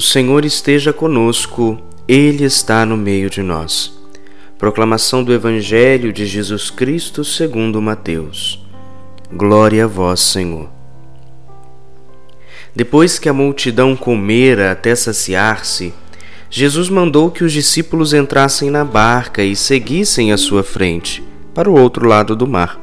O Senhor esteja conosco, Ele está no meio de nós. Proclamação do Evangelho de Jesus Cristo segundo Mateus. Glória a vós, Senhor. Depois que a multidão comera até saciar-se, Jesus mandou que os discípulos entrassem na barca e seguissem à sua frente, para o outro lado do mar,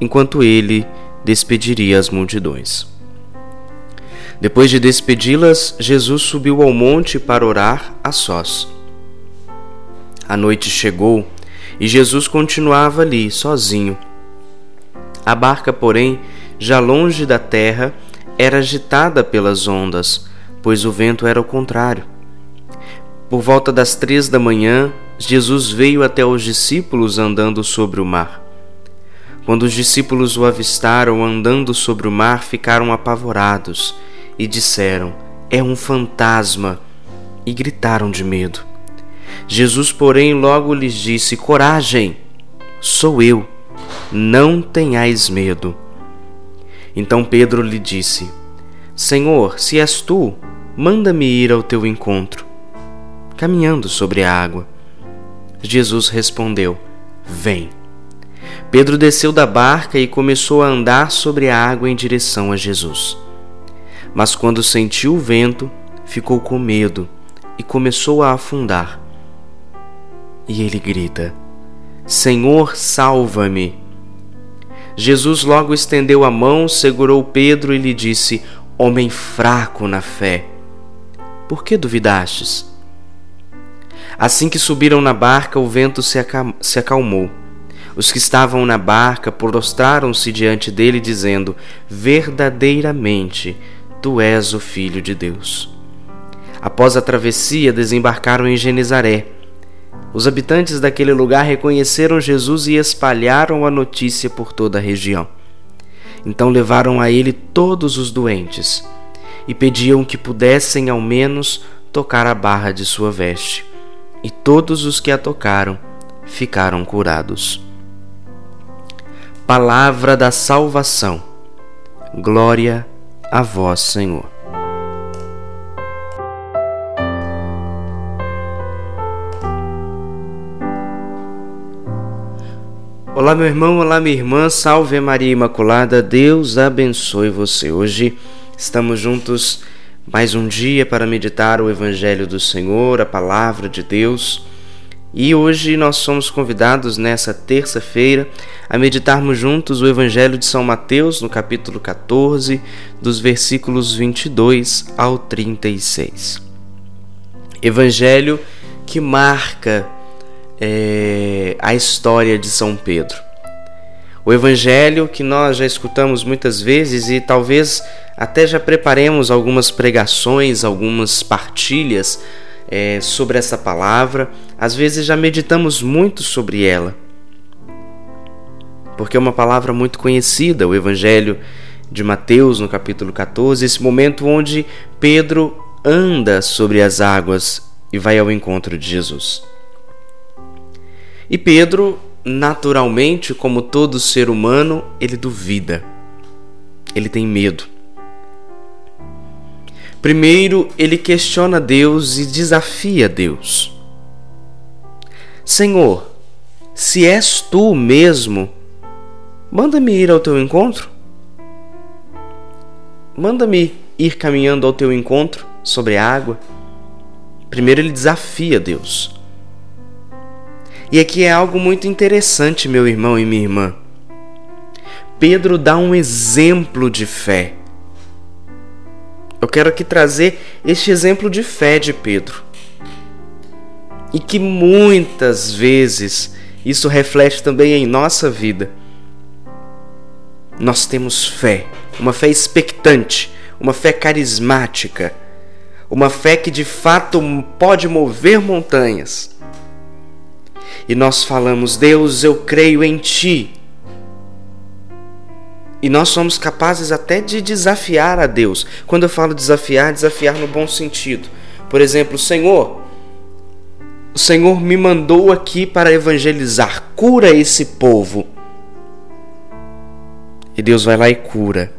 enquanto ele despediria as multidões. Depois de despedi-las, Jesus subiu ao monte para orar a sós. A noite chegou e Jesus continuava ali, sozinho. A barca, porém, já longe da terra, era agitada pelas ondas, pois o vento era o contrário. Por volta das três da manhã, Jesus veio até os discípulos andando sobre o mar. Quando os discípulos o avistaram andando sobre o mar, ficaram apavorados e disseram: É um fantasma! E gritaram de medo. Jesus, porém, logo lhes disse: Coragem, sou eu, não tenhais medo. Então Pedro lhe disse: Senhor, se és tu, manda-me ir ao teu encontro, caminhando sobre a água. Jesus respondeu: Vem. Pedro desceu da barca e começou a andar sobre a água em direção a Jesus. Mas quando sentiu o vento, ficou com medo e começou a afundar. E ele grita: Senhor, salva-me! Jesus logo estendeu a mão, segurou Pedro e lhe disse: Homem fraco na fé, por que duvidastes? Assim que subiram na barca, o vento se, acalmou. Os que estavam na barca prostraram-se diante dele, dizendo: Verdadeiramente, Tu és o Filho de Deus. Após a travessia, desembarcaram em Genezaré. Os habitantes daquele lugar reconheceram Jesus e espalharam a notícia por toda a região. Então levaram a ele todos os doentes e pediam que pudessem ao menos tocar a barra de sua veste. E todos os que a tocaram ficaram curados. Palavra da salvação. Glória a a vós, Senhor. Olá, meu irmão, olá, minha irmã, salve Maria Imaculada, Deus abençoe você. Hoje estamos juntos mais um dia para meditar o Evangelho do Senhor, a palavra de Deus. E hoje nós somos convidados nessa terça-feira a meditarmos juntos o Evangelho de São Mateus, no capítulo 14, dos versículos 22 ao 36. Evangelho que marca é, a história de São Pedro. O Evangelho que nós já escutamos muitas vezes e talvez até já preparemos algumas pregações, algumas partilhas é, sobre essa palavra, às vezes já meditamos muito sobre ela, porque é uma palavra muito conhecida, o Evangelho de Mateus, no capítulo 14, esse momento onde Pedro anda sobre as águas e vai ao encontro de Jesus. E Pedro, naturalmente, como todo ser humano, ele duvida, ele tem medo. Primeiro, ele questiona Deus e desafia Deus. Senhor, se és tu mesmo, manda-me ir ao teu encontro. Manda-me ir caminhando ao teu encontro sobre a água. Primeiro, ele desafia Deus. E aqui é algo muito interessante, meu irmão e minha irmã. Pedro dá um exemplo de fé. Eu quero aqui trazer este exemplo de fé de Pedro. E que muitas vezes isso reflete também em nossa vida. Nós temos fé, uma fé expectante, uma fé carismática, uma fé que de fato pode mover montanhas. E nós falamos: Deus, eu creio em Ti. E nós somos capazes até de desafiar a Deus. Quando eu falo desafiar, desafiar no bom sentido. Por exemplo, Senhor, o Senhor me mandou aqui para evangelizar. Cura esse povo. E Deus vai lá e cura,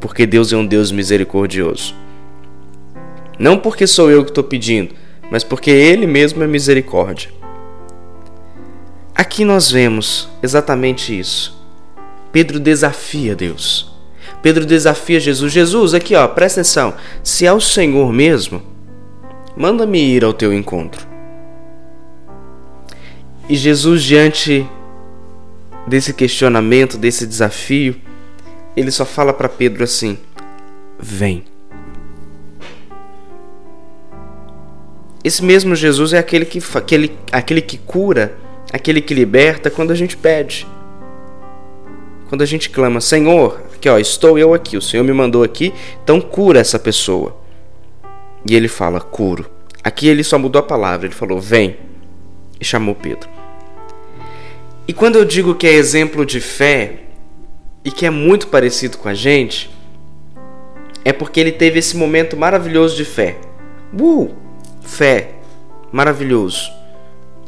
porque Deus é um Deus misericordioso. Não porque sou eu que estou pedindo, mas porque Ele mesmo é misericórdia. Aqui nós vemos exatamente isso. Pedro desafia Deus. Pedro desafia Jesus. Jesus, aqui ó, presta atenção. Se é o Senhor mesmo, manda-me ir ao teu encontro. E Jesus, diante desse questionamento, desse desafio, ele só fala para Pedro assim: Vem. Esse mesmo Jesus é aquele que, aquele, aquele que cura, aquele que liberta quando a gente pede. Quando a gente clama, Senhor, aqui ó, estou eu aqui, o Senhor me mandou aqui, então cura essa pessoa. E ele fala, curo. Aqui ele só mudou a palavra, ele falou, vem. E chamou Pedro. E quando eu digo que é exemplo de fé e que é muito parecido com a gente, é porque ele teve esse momento maravilhoso de fé. Uh! Fé, maravilhoso.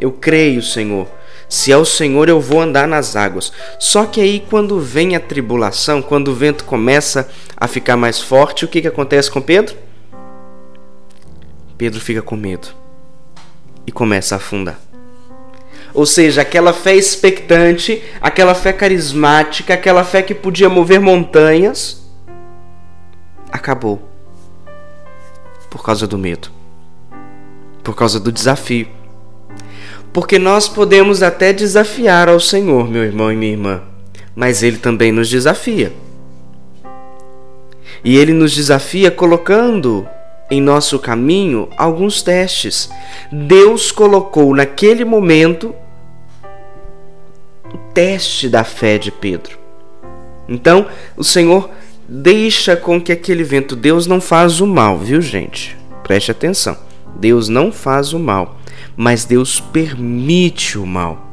Eu creio, Senhor. Se é o Senhor, eu vou andar nas águas. Só que aí, quando vem a tribulação, quando o vento começa a ficar mais forte, o que, que acontece com Pedro? Pedro fica com medo e começa a afundar. Ou seja, aquela fé expectante, aquela fé carismática, aquela fé que podia mover montanhas, acabou por causa do medo por causa do desafio. Porque nós podemos até desafiar ao Senhor, meu irmão e minha irmã, mas Ele também nos desafia. E Ele nos desafia colocando em nosso caminho alguns testes. Deus colocou naquele momento o teste da fé de Pedro. Então, o Senhor deixa com que aquele vento, Deus não faz o mal, viu, gente? Preste atenção. Deus não faz o mal, mas Deus permite o mal.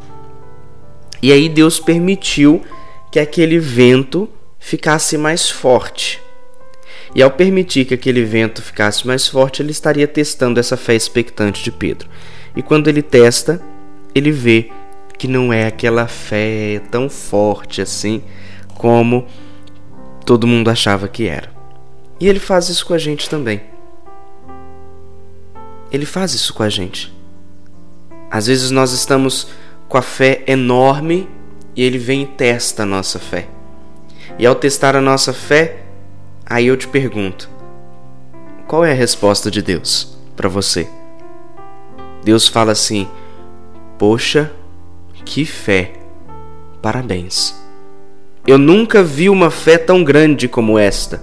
E aí Deus permitiu que aquele vento ficasse mais forte. E ao permitir que aquele vento ficasse mais forte, ele estaria testando essa fé expectante de Pedro. E quando ele testa, ele vê que não é aquela fé tão forte assim como todo mundo achava que era. E ele faz isso com a gente também. Ele faz isso com a gente. Às vezes nós estamos com a fé enorme e ele vem e testa a nossa fé. E ao testar a nossa fé, aí eu te pergunto: qual é a resposta de Deus para você? Deus fala assim: Poxa, que fé! Parabéns! Eu nunca vi uma fé tão grande como esta.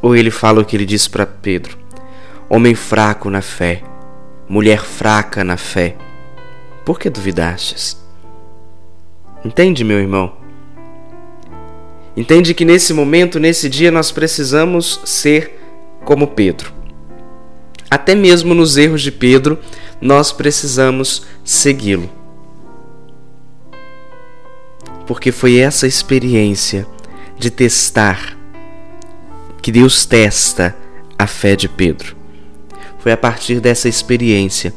Ou ele fala o que ele disse para Pedro: Homem fraco na fé, mulher fraca na fé, por que duvidastes? Entende, meu irmão? Entende que nesse momento, nesse dia, nós precisamos ser como Pedro. Até mesmo nos erros de Pedro, nós precisamos segui-lo. Porque foi essa experiência de testar, que Deus testa a fé de Pedro. Foi a partir dessa experiência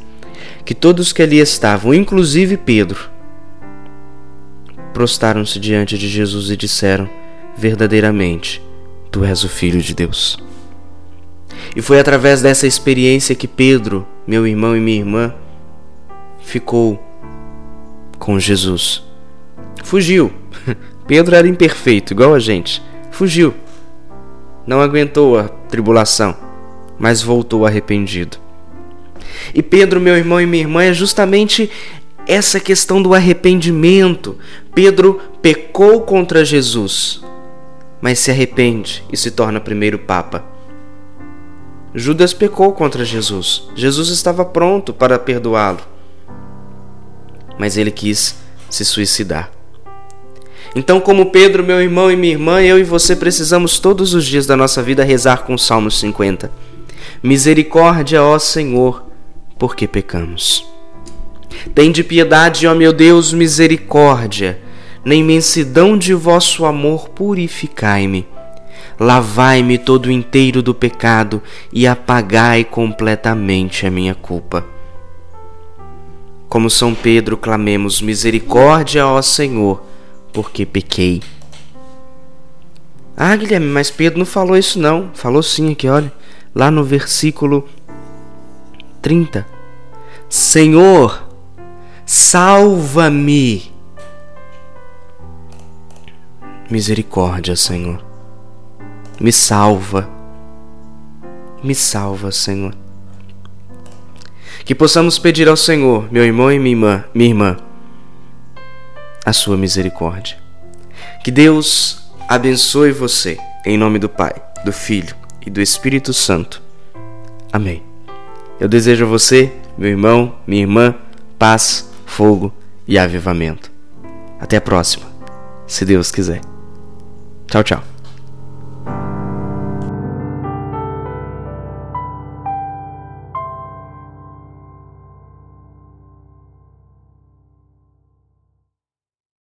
que todos que ali estavam, inclusive Pedro, prostaram-se diante de Jesus e disseram: Verdadeiramente, tu és o Filho de Deus. E foi através dessa experiência que Pedro, meu irmão e minha irmã, ficou com Jesus. Fugiu. Pedro era imperfeito, igual a gente. Fugiu. Não aguentou a tribulação mas voltou arrependido. E Pedro, meu irmão e minha irmã, é justamente essa questão do arrependimento. Pedro pecou contra Jesus, mas se arrepende e se torna primeiro Papa. Judas pecou contra Jesus. Jesus estava pronto para perdoá-lo, mas ele quis se suicidar. Então, como Pedro, meu irmão e minha irmã, eu e você precisamos todos os dias da nossa vida rezar com o Salmo 50. Misericórdia, ó Senhor, porque pecamos. Tende piedade, ó meu Deus, misericórdia. Na imensidão de vosso amor, purificai-me. Lavai-me todo inteiro do pecado e apagai completamente a minha culpa. Como São Pedro, clamemos misericórdia, ó Senhor, porque pequei. Ah, Guilherme, mas Pedro não falou isso não. Falou sim aqui, olha. lá no versículo 30. Senhor, salva-me. Misericórdia, Senhor. Me salva. Me salva, Senhor. Que possamos pedir ao Senhor, meu irmão e minha irmã, minha irmã, a sua misericórdia. Que Deus abençoe você, em nome do Pai, do Filho e do Espírito Santo. Amém. Eu desejo a você, meu irmão, minha irmã, paz, fogo e avivamento. Até a próxima, se Deus quiser. Tchau, tchau.